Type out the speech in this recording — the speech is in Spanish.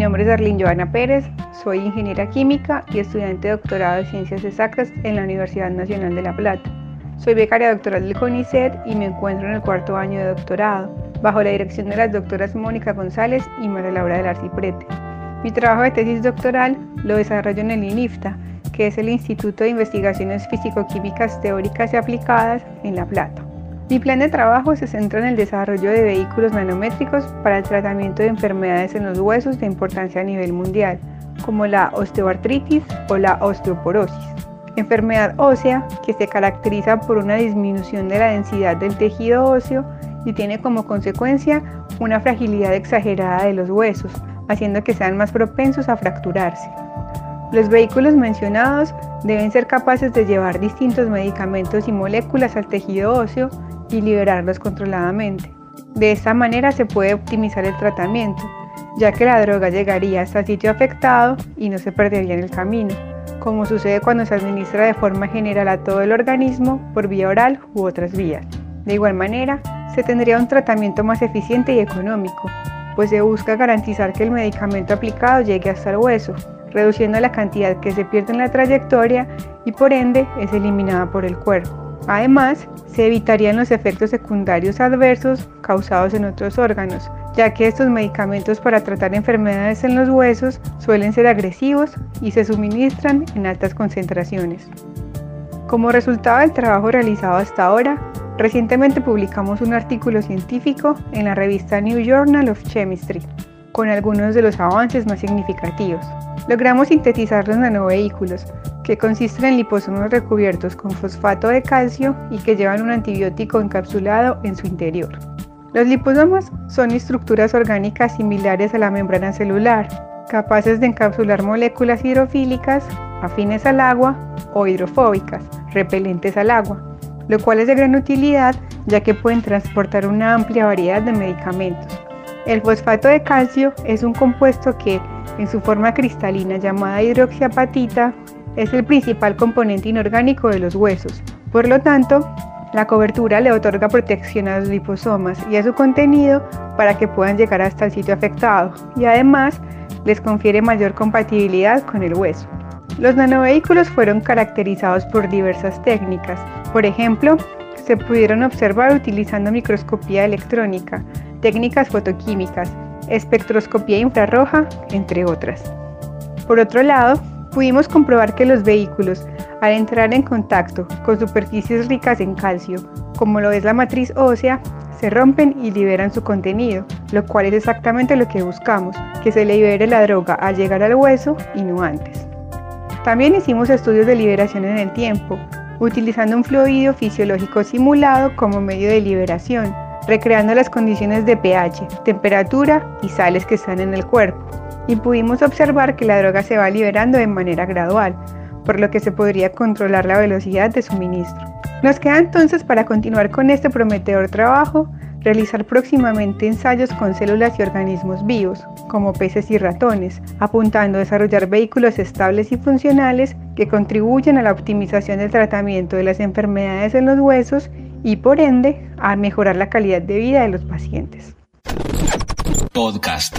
Nombre es Arlene Joana Pérez, soy ingeniera química y estudiante de doctorado de Ciencias Exactas en la Universidad Nacional de La Plata. Soy becaria doctoral del CONICET y me encuentro en el cuarto año de doctorado, bajo la dirección de las doctoras Mónica González y María Laura del Arciprete. Mi trabajo de tesis doctoral lo desarrollo en el INIFTA, que es el Instituto de Investigaciones Físico-Químicas Teóricas y Aplicadas en La Plata. Mi plan de trabajo se centra en el desarrollo de vehículos nanométricos para el tratamiento de enfermedades en los huesos de importancia a nivel mundial, como la osteoartritis o la osteoporosis. Enfermedad ósea que se caracteriza por una disminución de la densidad del tejido óseo y tiene como consecuencia una fragilidad exagerada de los huesos, haciendo que sean más propensos a fracturarse. Los vehículos mencionados deben ser capaces de llevar distintos medicamentos y moléculas al tejido óseo y liberarlos controladamente. De esta manera se puede optimizar el tratamiento, ya que la droga llegaría hasta el sitio afectado y no se perdería en el camino, como sucede cuando se administra de forma general a todo el organismo por vía oral u otras vías. De igual manera, se tendría un tratamiento más eficiente y económico, pues se busca garantizar que el medicamento aplicado llegue hasta el hueso, reduciendo la cantidad que se pierde en la trayectoria y por ende es eliminada por el cuerpo. Además, se evitarían los efectos secundarios adversos causados en otros órganos, ya que estos medicamentos para tratar enfermedades en los huesos suelen ser agresivos y se suministran en altas concentraciones. Como resultado del trabajo realizado hasta ahora, Recientemente publicamos un artículo científico en la revista New Journal of Chemistry, con algunos de los avances más significativos. Logramos sintetizar los nanovehículos, que consisten en liposomas recubiertos con fosfato de calcio y que llevan un antibiótico encapsulado en su interior. Los liposomas son estructuras orgánicas similares a la membrana celular, capaces de encapsular moléculas hidrofílicas afines al agua o hidrofóbicas, repelentes al agua lo cual es de gran utilidad ya que pueden transportar una amplia variedad de medicamentos. El fosfato de calcio es un compuesto que, en su forma cristalina llamada hidroxiapatita, es el principal componente inorgánico de los huesos. Por lo tanto, la cobertura le otorga protección a los liposomas y a su contenido para que puedan llegar hasta el sitio afectado y además les confiere mayor compatibilidad con el hueso. Los nanovehículos fueron caracterizados por diversas técnicas. Por ejemplo, se pudieron observar utilizando microscopía electrónica, técnicas fotoquímicas, espectroscopía infrarroja, entre otras. Por otro lado, pudimos comprobar que los vehículos, al entrar en contacto con superficies ricas en calcio, como lo es la matriz ósea, se rompen y liberan su contenido, lo cual es exactamente lo que buscamos, que se libere la droga al llegar al hueso y no antes. También hicimos estudios de liberación en el tiempo, utilizando un fluido fisiológico simulado como medio de liberación, recreando las condiciones de pH, temperatura y sales que están en el cuerpo. Y pudimos observar que la droga se va liberando de manera gradual, por lo que se podría controlar la velocidad de suministro. Nos queda entonces para continuar con este prometedor trabajo realizar próximamente ensayos con células y organismos vivos, como peces y ratones, apuntando a desarrollar vehículos estables y funcionales que contribuyan a la optimización del tratamiento de las enfermedades en los huesos y por ende a mejorar la calidad de vida de los pacientes. Podcast.